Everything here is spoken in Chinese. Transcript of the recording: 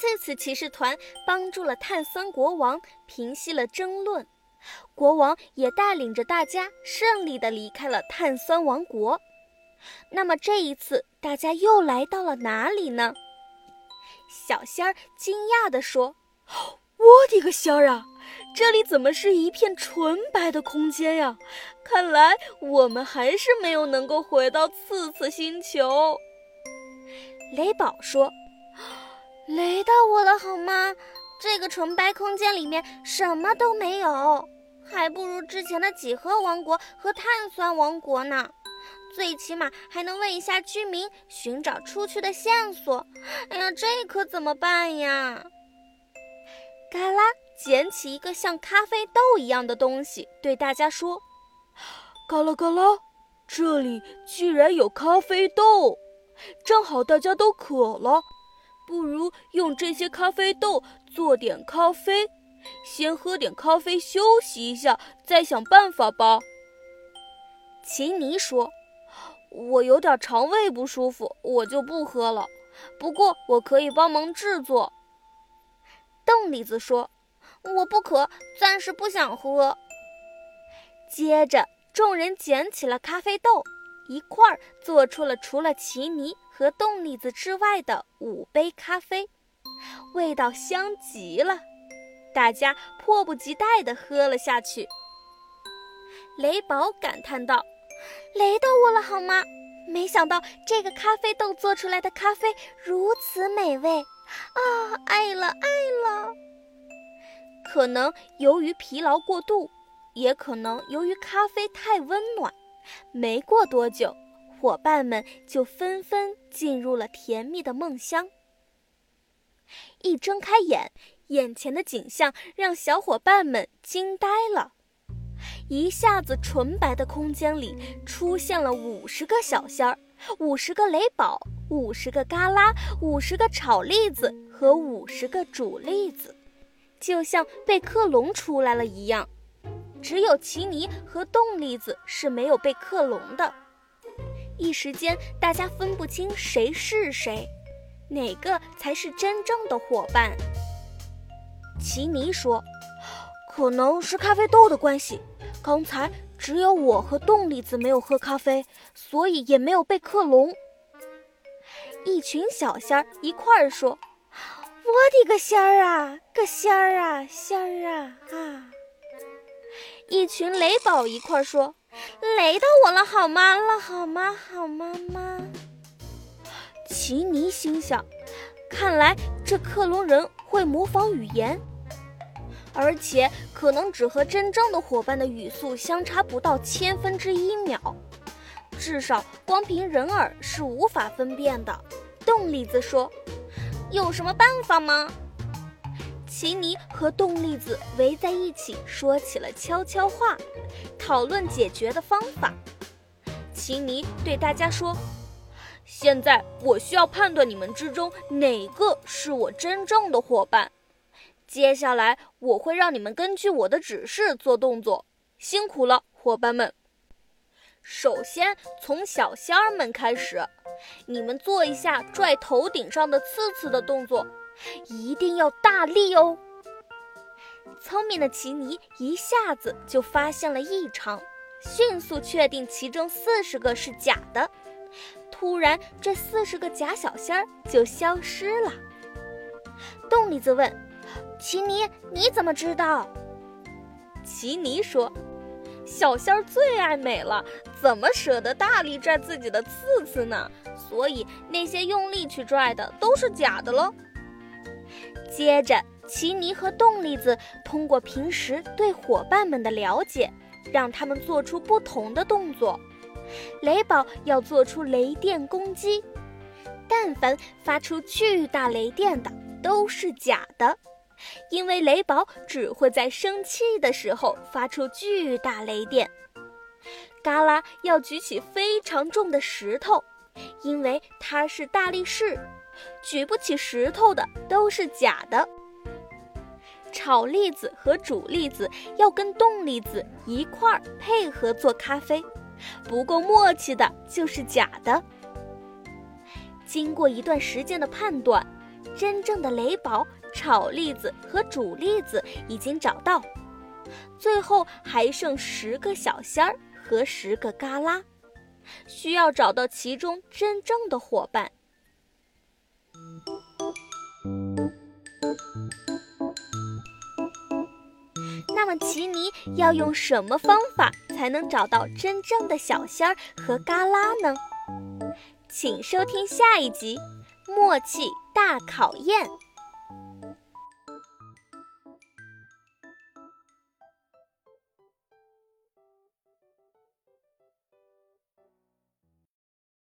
刺刺骑士团帮助了碳酸国王，平息了争论。国王也带领着大家顺利地离开了碳酸王国。那么这一次，大家又来到了哪里呢？小仙儿惊讶地说：“我的个仙儿啊！这里怎么是一片纯白的空间呀？看来我们还是没有能够回到刺刺星球。”雷宝说：“雷到我了好吗？这个纯白空间里面什么都没有，还不如之前的几何王国和碳酸王国呢。最起码还能问一下居民，寻找出去的线索。哎呀，这可怎么办呀？”嘎啦捡起一个像咖啡豆一样的东西，对大家说：“嘎啦嘎啦，这里居然有咖啡豆！”正好大家都渴了，不如用这些咖啡豆做点咖啡，先喝点咖啡休息一下，再想办法吧。奇尼说：“我有点肠胃不舒服，我就不喝了。不过我可以帮忙制作。”冻栗子说：“我不渴，暂时不想喝。”接着，众人捡起了咖啡豆。一块儿做出了除了奇尼和冻栗子之外的五杯咖啡，味道香极了，大家迫不及待地喝了下去。雷宝感叹道：“雷到我了好吗？没想到这个咖啡豆做出来的咖啡如此美味啊！爱了爱了。可能由于疲劳过度，也可能由于咖啡太温暖。”没过多久，伙伴们就纷纷进入了甜蜜的梦乡。一睁开眼，眼前的景象让小伙伴们惊呆了。一下子，纯白的空间里出现了五十个小仙儿，五十个雷宝，五十个嘎啦，五十个炒栗子和五十个煮栗子，就像被克隆出来了一样。只有奇尼和冻栗子是没有被克隆的，一时间大家分不清谁是谁，哪个才是真正的伙伴。奇尼说：“可能是咖啡豆的关系，刚才只有我和冻栗子没有喝咖啡，所以也没有被克隆。”一群小仙儿一块儿说：“我的个仙儿啊，个仙儿啊，仙儿啊啊！”一群雷宝一块儿说：“雷到我了，好吗？了，好吗？好妈妈。”奇尼心想：“看来这克隆人会模仿语言，而且可能只和真正的伙伴的语速相差不到千分之一秒，至少光凭人耳是无法分辨的。”动力子说：“有什么办法吗？”奇尼和冻栗子围在一起，说起了悄悄话，讨论解决的方法。奇尼对大家说：“现在我需要判断你们之中哪个是我真正的伙伴。接下来我会让你们根据我的指示做动作。辛苦了，伙伴们！首先从小仙儿们开始，你们做一下拽头顶上的刺刺的动作。”一定要大力哦！聪明的奇尼一下子就发现了异常，迅速确定其中四十个是假的。突然，这四十个假小仙儿就消失了。洞里子问奇尼：“你怎么知道？”奇尼说：“小仙儿最爱美了，怎么舍得大力拽自己的刺刺呢？所以那些用力去拽的都是假的喽。”接着，奇尼和冻栗子通过平时对伙伴们的了解，让他们做出不同的动作。雷宝要做出雷电攻击，但凡发出巨大雷电的都是假的，因为雷宝只会在生气的时候发出巨大雷电。嘎啦要举起非常重的石头，因为他是大力士。举不起石头的都是假的。炒栗子和煮栗子要跟冻栗子一块儿配合做咖啡，不够默契的就是假的。经过一段时间的判断，真正的雷宝、炒栗子和煮栗子已经找到，最后还剩十个小仙儿和十个嘎啦，需要找到其中真正的伙伴。那么，奇尼要用什么方法才能找到真正的小仙儿和嘎啦呢？请收听下一集《默契大考验》。